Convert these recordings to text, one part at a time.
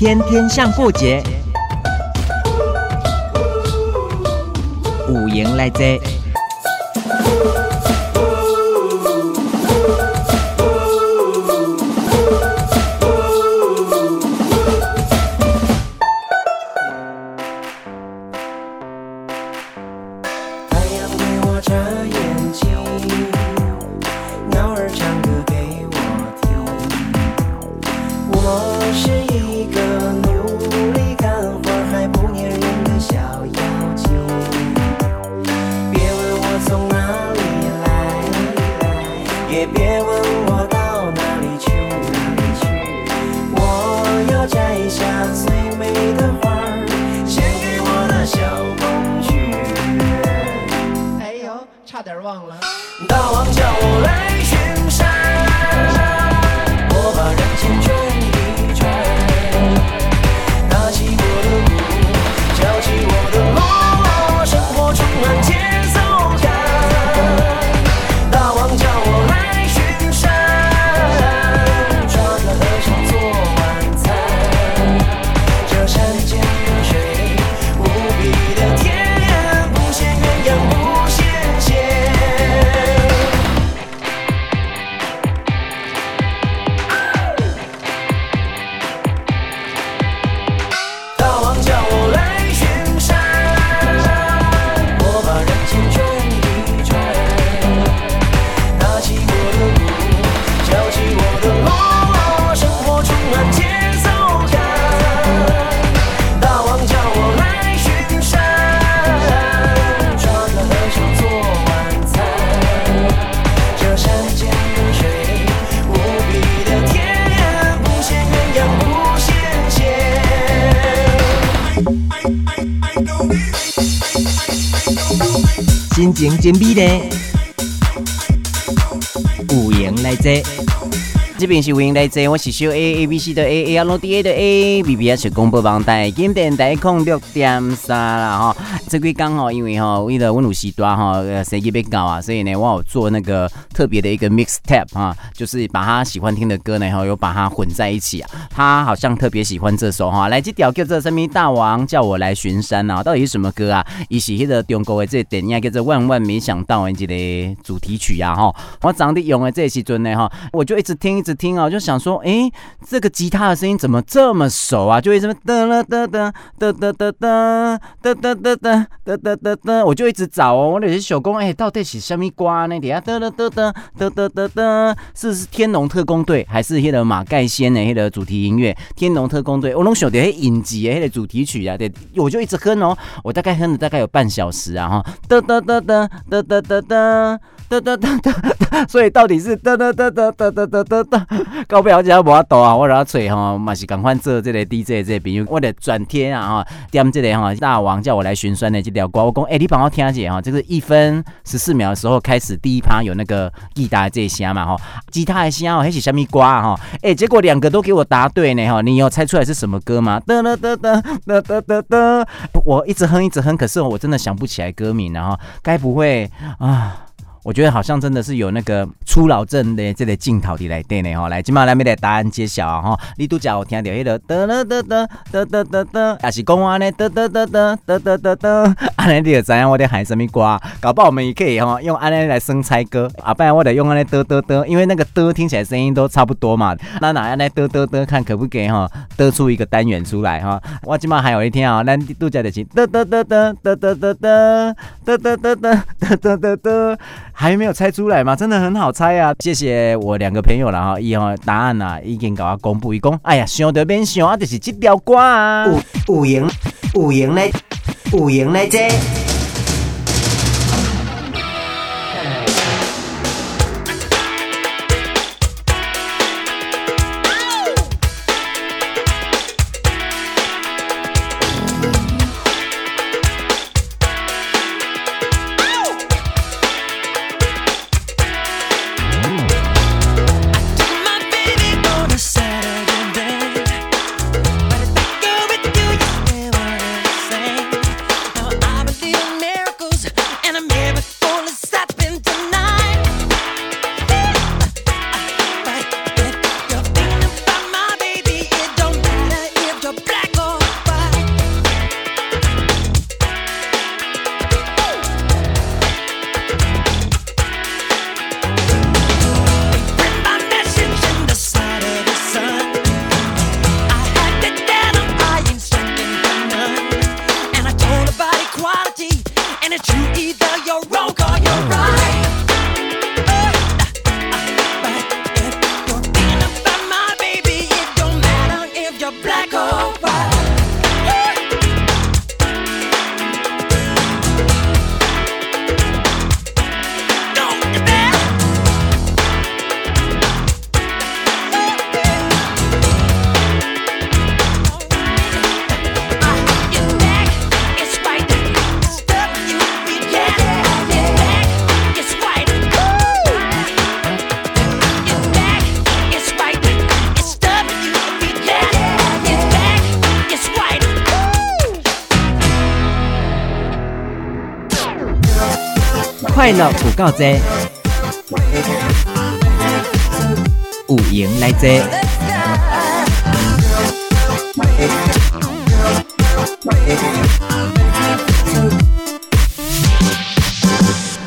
天天向过节，五营来差点忘了。大王叫我来巡心情真美丽，有缘来坐。这边是欢迎来自，我是小 A A B C 的 A A L D A 的 A B B S 广播网台，今天台空六点三了哈。这个刚好因为哈，为了温鲁西端哈，生意被搞啊，所以呢，我有做那个特别的一个 mix tape 哈，就是把他喜欢听的歌呢，哈，又把它混在一起啊。他好像特别喜欢这首哈，来这条叫做什么大王叫我来巡山啊，到底是什么歌啊？伊是迄个中国的这电影叫做万万没想到的这个主题曲呀哈。我长得用的这时阵呢哈，我就一直听一直。听啊，就想说，哎、这个吉他的声音怎么这么熟啊？就为什么哒啦哒哒哒哒哒哒哒哒哒哒哒哒哒哒，我就一直找哦，我那些手工，哎，到底是什么瓜呢？底下哒哒哒哒哒哒哒哒，是是天龙特工队还是那个马盖先的那个主题音乐？天龙特工队，我拢晓得影集的那个主题曲啊，对，我就一直哼哦，我大概哼了大概有半小时啊，哈，噔噔噔噔噔噔噔哒。哒哒哒，所以到底是哒哒哒哒哒哒哒哒哒，搞不了解无法度啊！我让他吹哈，嘛是赶快做这个 DJ 这个朋友，我得转天啊哈，点这个哈大王叫我来巡山的这条歌，我讲哎，你帮我听一下哈，这个一分十四秒的时候开始第一趴有那个吉他这些嘛哈，吉他的声哦，还是什么歌哈？哎，结果两个都给我答对呢哈，你有猜出来是什么歌吗？哒哒哒哒哒哒哒哒，我一直哼一直哼，可是我真的想不起来歌名，然后该不会啊？我觉得好像真的是有那个初老症的这个镜头的来对呢哈，来，今嘛来没得答案揭晓啊哈，你都叫我听到迄个得得得得得得得得，也是讲话呢得得得得得得得得，安尼你就知影我在喊什么歌，搞不好我们也可以哈用安尼来生猜歌，啊，不然我得用安尼得得得，因为那个得听起来声音都差不多嘛，那哪样来得得得看可不可以哈得出一个单元出来哈，我今嘛还有一天啊，咱都叫的是得得得得得得得得得得得得得得得，还没有猜出来。吗，真的很好猜啊！谢谢我两个朋友了哈，以后答案呐、啊、已经给我公布一公。哎呀，想得边想啊，就是这条歌啊，有有赢有赢嘞，有赢嘞这。快乐有够多，有闲来坐。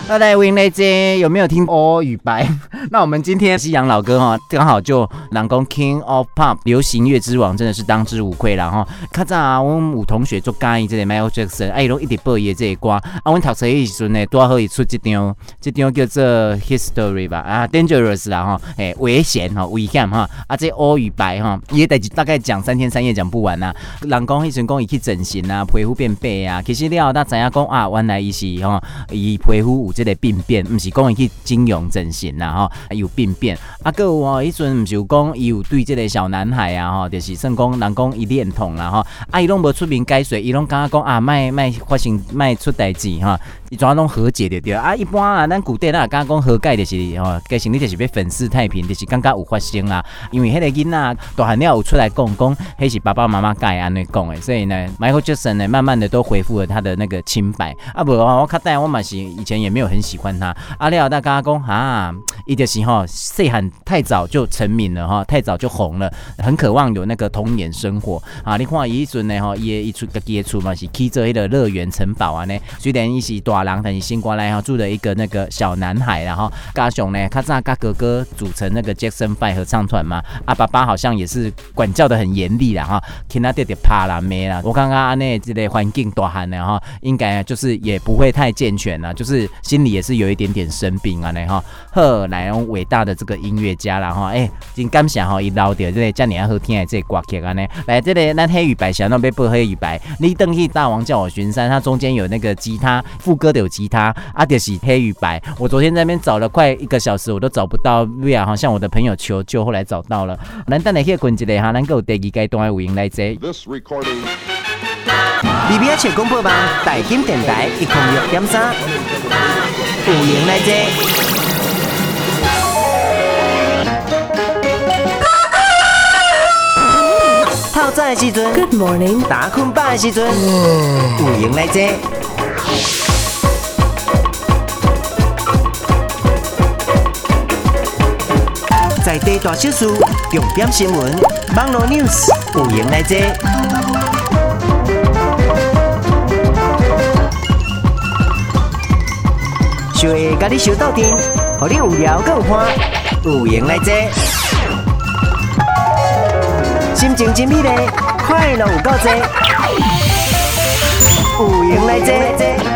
大家有闲来坐，有没有听哦与白？那我们今天夕阳老哥哈，刚好就人讲 King of Pop 流行乐之王，真的是当之无愧了哈。较早啊，我们有同学做介意这个 Michael Jackson，哎，拢一直播伊这个歌。啊，我读册的时阵呢，多好伊出这张，这张叫做 History 吧，啊，Dangerous 啦哈，哎，危险哈，危险哈。啊，这欧与白哈，也得大概讲三天三夜讲不完呐。人讲迄阵讲伊去整形啊，皮肤变白啊，其实了大知影讲啊，原来伊是哈，伊皮肤有这个病变，不是讲伊去整容整形啦哈。有病变，啊，阁有哦，迄阵毋是有讲伊有对这个小男孩啊，吼，就是算讲人讲伊恋童啦，吼，啊，伊拢无出面解释，伊拢感觉讲啊，卖卖发生卖出代志哈，伊怎拢和解着对啊，一般啊，咱古代咱也感觉讲和解就是吼，其实你就是要粉饰太平，就是感觉有发生啦，因为迄个囡仔大汉了有出来讲讲，迄是爸爸妈妈改安尼讲的，所以呢，Michael Jackson 呢，慢慢的都恢复了他的那个清白，啊，无我较带我嘛是以前也没有很喜欢他，啊了大家讲哈，伊就是吼。细汉太早就成名了哈，太早就红了，很渴望有那个童年生活啊。你看伊迄阵呢哈，伊一出个杰出嘛是去做迄个乐园城堡啊呢。虽然伊是大人，但是新过来哈住的一个那个小男孩，然后加上呢，他在跟哥哥组成那个 Jackson Five 合唱团嘛。啊，爸爸好像也是管教得很严厉啦哈，听他爹爹怕啦没啦。我刚刚安内这类环境大汉的哈，应该就是也不会太健全了，就是心里也是有一点点生病啊呢哈。后来用伟大的这个音乐家啦哈，哎，真感谢哈，一捞掉这个这么好听的这个歌曲啊呢。来，这里那黑与白，想要被播黑与白。你登去大王叫我巡山，它中间有那个吉他副歌的有吉他，啊就是黑与白。我昨天在那边找了快一个小时，我都找不到。V R，，好像我的朋友求救，后来找到了。咱等下去滚一个哈，咱够第二阶段的录音来这。B B H 广播网大金电台一空六点三，录音来这。透早的时阵，Good morning；打困饱的时阵，有闲来坐。在地大小事，重点新闻，网络 news，有闲来坐。小下甲你相斗阵，互你有聊有欢，有闲来坐。心情真美丽，快乐有够多，有闲来坐。